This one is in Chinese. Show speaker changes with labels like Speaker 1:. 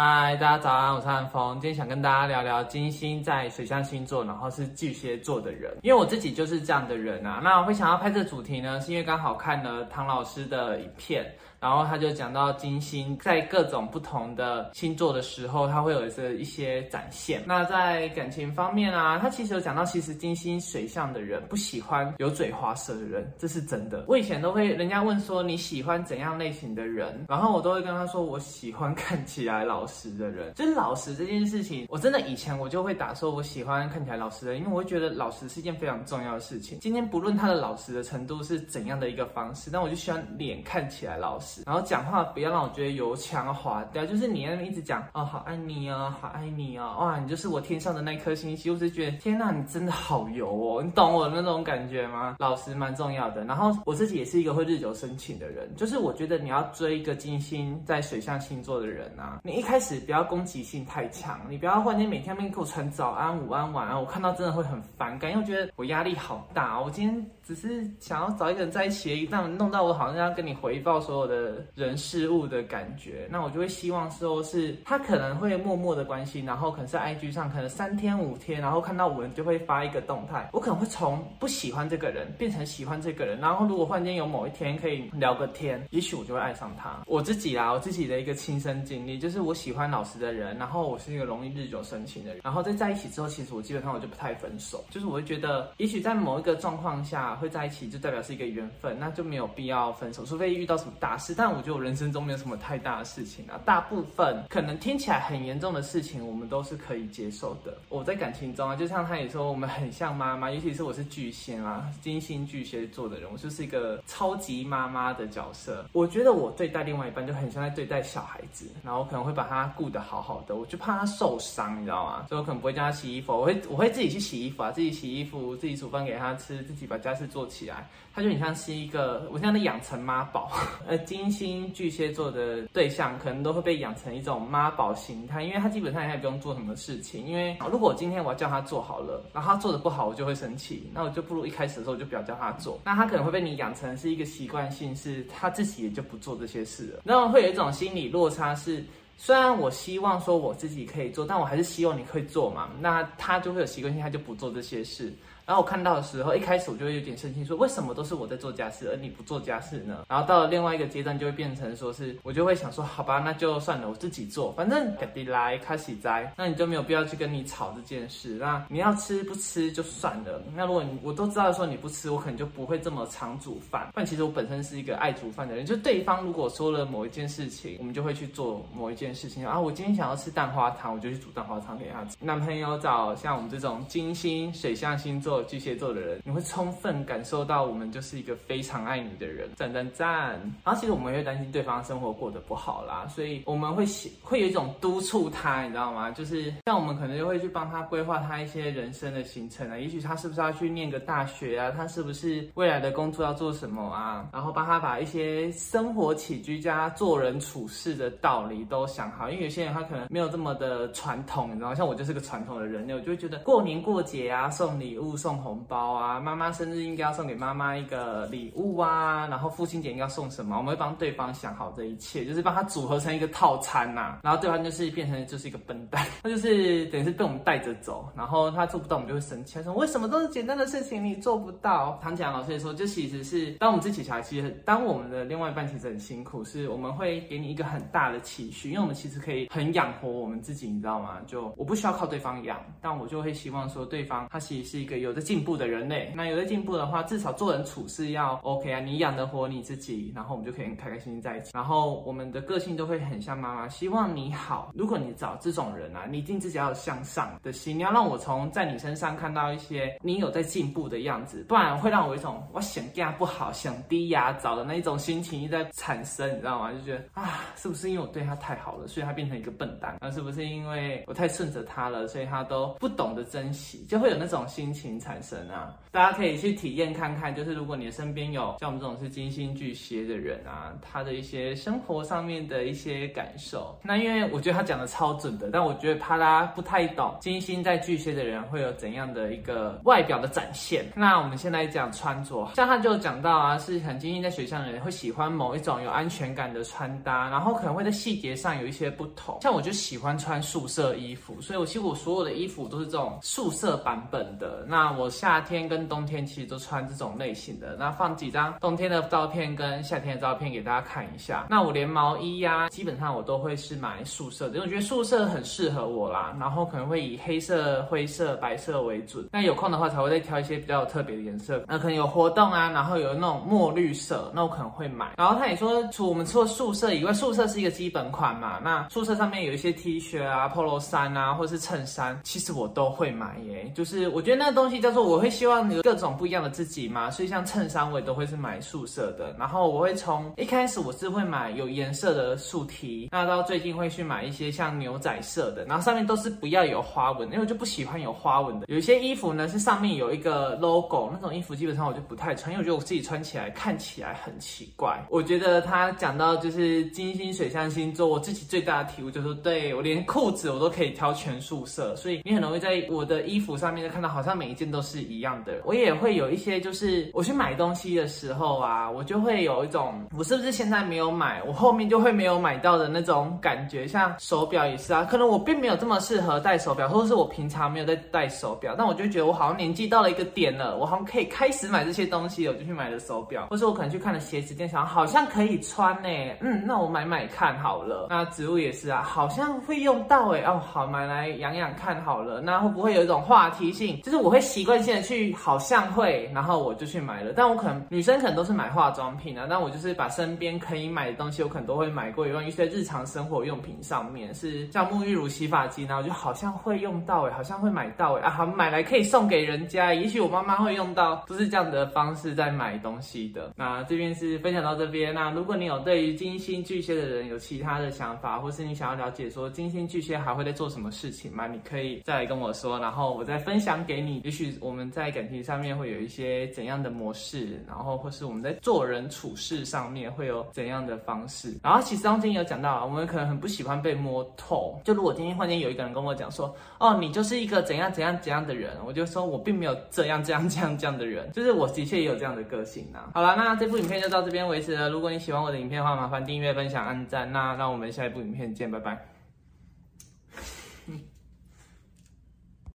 Speaker 1: 嗨，大家早安，我是安峰。今天想跟大家聊聊金星在水象星座，然后是巨蟹座的人。因为我自己就是这样的人啊。那我会想要拍这主题呢，是因为刚好看了唐老师的影片。然后他就讲到金星在各种不同的星座的时候，它会有着一些展现。那在感情方面啊，他其实有讲到，其实金星水象的人不喜欢油嘴滑舌的人，这是真的。我以前都会人家问说你喜欢怎样类型的人，然后我都会跟他说我喜欢看起来老实的人。就是老实这件事情，我真的以前我就会打说我喜欢看起来老实的人，因为我会觉得老实是一件非常重要的事情。今天不论他的老实的程度是怎样的一个方式，但我就喜欢脸看起来老实。然后讲话不要让我觉得油腔滑调，就是你那边一直讲哦，好爱你哦，好爱你哦，哇，你就是我天上的那颗星星，我就觉得天呐，你真的好油哦，你懂我的那种感觉吗？老实蛮重要的。然后我自己也是一个会日久生情的人，就是我觉得你要追一个金星在水象星座的人啊，你一开始不要攻击性太强，你不要忽然间每天面给我传早安、午安、晚安，我看到真的会很反感，因为我觉得我压力好大，我今天只是想要找一个人在一起而已，但弄到我好像要跟你回报所有的。人事物的感觉，那我就会希望说，是他可能会默默的关心，然后可能是 IG 上，可能三天五天，然后看到我就会发一个动态，我可能会从不喜欢这个人变成喜欢这个人，然后如果忽然间有某一天可以聊个天，也许我就会爱上他。我自己啦，我自己的一个亲身经历，就是我喜欢老实的人，然后我是一个容易日久生情的人，然后在在一起之后，其实我基本上我就不太分手，就是我会觉得，也许在某一个状况下会在一起，就代表是一个缘分，那就没有必要分手，除非遇到什么大事，但。我觉得我人生中没有什么太大的事情啊，大部分可能听起来很严重的事情，我们都是可以接受的。我在感情中啊，就像他也说，我们很像妈妈，尤其是我是巨蟹啊，金星巨蟹座的人，我就是一个超级妈妈的角色。我觉得我对待另外一半就很像在对待小孩子，然后可能会把他顾得好好的，我就怕他受伤，你知道吗？所以我可能不会叫他洗衣服，我会我会自己去洗衣服啊，自己洗衣服，自己煮饭给他吃，自己把家事做起来。他就很像是一个，我像在养成妈宝，呃，金星巨蟹座的对象可能都会被养成一种妈宝形态，因为他基本上也不用做什么事情，因为如果我今天我要叫他做好了，然后他做的不好，我就会生气，那我就不如一开始的时候就不要叫他做，那他可能会被你养成是一个习惯性，是他自己也就不做这些事了，那么会有一种心理落差是，虽然我希望说我自己可以做，但我还是希望你可以做嘛，那他就会有习惯性，他就不做这些事。然后我看到的时候，一开始我就会有点生气，说为什么都是我在做家事，而你不做家事呢？然后到了另外一个阶段，就会变成说是，我就会想说，好吧，那就算了，我自己做，反正赶地来开始摘，那你就没有必要去跟你吵这件事。那你要吃不吃就算了。那如果你我都知道说你不吃，我可能就不会这么常煮饭。但其实我本身是一个爱煮饭的人，就对方如果说了某一件事情，我们就会去做某一件事情啊。我今天想要吃蛋花汤，我就去煮蛋花汤给他吃。男朋友找像我们这种金星水象星座巨蟹座的人。你会充分感受到我们就是一个非常爱你的人，赞赞赞。然后其实我们会担心对方生活过得不好啦，所以我们会会有一种督促他，你知道吗？就是像我们可能就会去帮他规划他一些人生的行程啊，也许他是不是要去念个大学啊？他是不是未来的工作要做什么啊？然后帮他把一些生活起居家做人处事的道理都想好，因为有些人他可能没有这么的传统，你知道？像我就是个传统的人，我就会觉得过年过节啊，送礼物送送红包啊。妈妈生日应该要送给妈妈一个礼物啊，然后父亲节应该要送什么？我们会帮对方想好这一切，就是帮他组合成一个套餐呐。然后对方就是变成就是一个笨蛋，他就是等于是被我们带着走，然后他做不到，我们就会生气，他说为什么都是简单的事情你做不到？唐强老师也说，这其实是当我们自己小孩，其实当我们的另外一半其实很辛苦，是我们会给你一个很大的期许，因为我们其实可以很养活我们自己，你知道吗？就我不需要靠对方养，但我就会希望说对方他其实是一个有进步的人类。那有在进步的话，至少做人处事要 OK 啊，你养得活你自己，然后我们就可以开开心心在一起。然后我们的个性都会很像妈妈，希望你好。如果你找这种人啊，你一定自己要有向上的心，你要让我从在你身上看到一些你有在进步的样子，不然会让我一种我想干不好、想低压找的那一种心情一直在产生，你知道吗？就觉得啊，是不是因为我对他太好了，所以他变成一个笨蛋？那是不是因为我太顺着他了，所以他都不懂得珍惜，就会有那种心情？产生啊。大家可以去体验看看，就是如果你的身边有像我们这种是金星巨蟹的人啊，他的一些生活上面的一些感受。那因为我觉得他讲的超准的，但我觉得怕大家不太懂金星在巨蟹的人会有怎样的一个外表的展现。那我们现在讲穿着，像他就讲到啊，是很金星在水象的人会喜欢某一种有安全感的穿搭，然后可能会在细节上有一些不同。像我就喜欢穿素色衣服，所以我其实我所有的衣服都是这种素色版本的。那我夏天跟冬天其实都穿这种类型的，那放几张冬天的照片跟夏天的照片给大家看一下。那我连毛衣呀，基本上我都会是买素色的，因为我觉得素色很适合我啦。然后可能会以黑色、灰色、白色为准。那有空的话才会再挑一些比较有特别的颜色。那可能有活动啊，然后有那种墨绿色，那我可能会买。然后他也说，除我们除了素色以外，素色是一个基本款嘛。那素色上面有一些 T 恤啊、polo 衫啊，或是衬衫，其实我都会买耶。就是我觉得那个东西叫做，我会希望有各种。不一样的自己嘛，所以像衬衫我也都会是买素色的。然后我会从一开始我是会买有颜色的素 T，那到最近会去买一些像牛仔色的，然后上面都是不要有花纹，因为我就不喜欢有花纹的。有一些衣服呢是上面有一个 logo，那种衣服基本上我就不太穿，因为我觉得我自己穿起来看起来很奇怪。我觉得他讲到就是金星水象星座，我自己最大的体悟就是，对我连裤子我都可以挑全素色，所以你很容易在我的衣服上面就看到好像每一件都是一样的。我也会。有一些，就是我去买东西的时候啊，我就会有一种，我是不是现在没有买，我后面就会没有买到的那种感觉。像手表也是啊，可能我并没有这么适合戴手表，或者是我平常没有在戴手表，但我就觉得我好像年纪到了一个点了，我好像可以开始买这些东西，我就去买了手表，或是我可能去看了鞋子店，想好像可以穿呢，嗯，那我买买看好了。那植物也是啊，好像会用到哎，哦，好买来养养看好了。那会不会有一种话题性，就是我会习惯性的去好像。会，然后我就去买了。但我可能女生可能都是买化妆品啊，但我就是把身边可以买的东西，我可能都会买过，用一些日常生活用品上面，是像沐浴乳、洗发精，然后就好像会用到哎，好像会买到哎啊，好买来可以送给人家，也许我妈妈会用到，都是这样的方式在买东西的。那这边是分享到这边。那如果你有对于金星巨蟹的人有其他的想法，或是你想要了解说金星巨蟹还会在做什么事情吗？你可以再来跟我说，然后我再分享给你。也许我们在感情上面会。有一些怎样的模式，然后或是我们在做人处事上面会有怎样的方式，然后其实刚今有讲到啊，我们可能很不喜欢被摸透。就如果今天忽然间有一个人跟我讲说，哦，你就是一个怎样怎样怎样的人，我就说我并没有这样这样这样这样的人，就是我的确也有这样的个性呐。好了，那这部影片就到这边为止了。如果你喜欢我的影片的话，麻烦订阅、分享、按赞。那让我们下一部影片见，拜拜。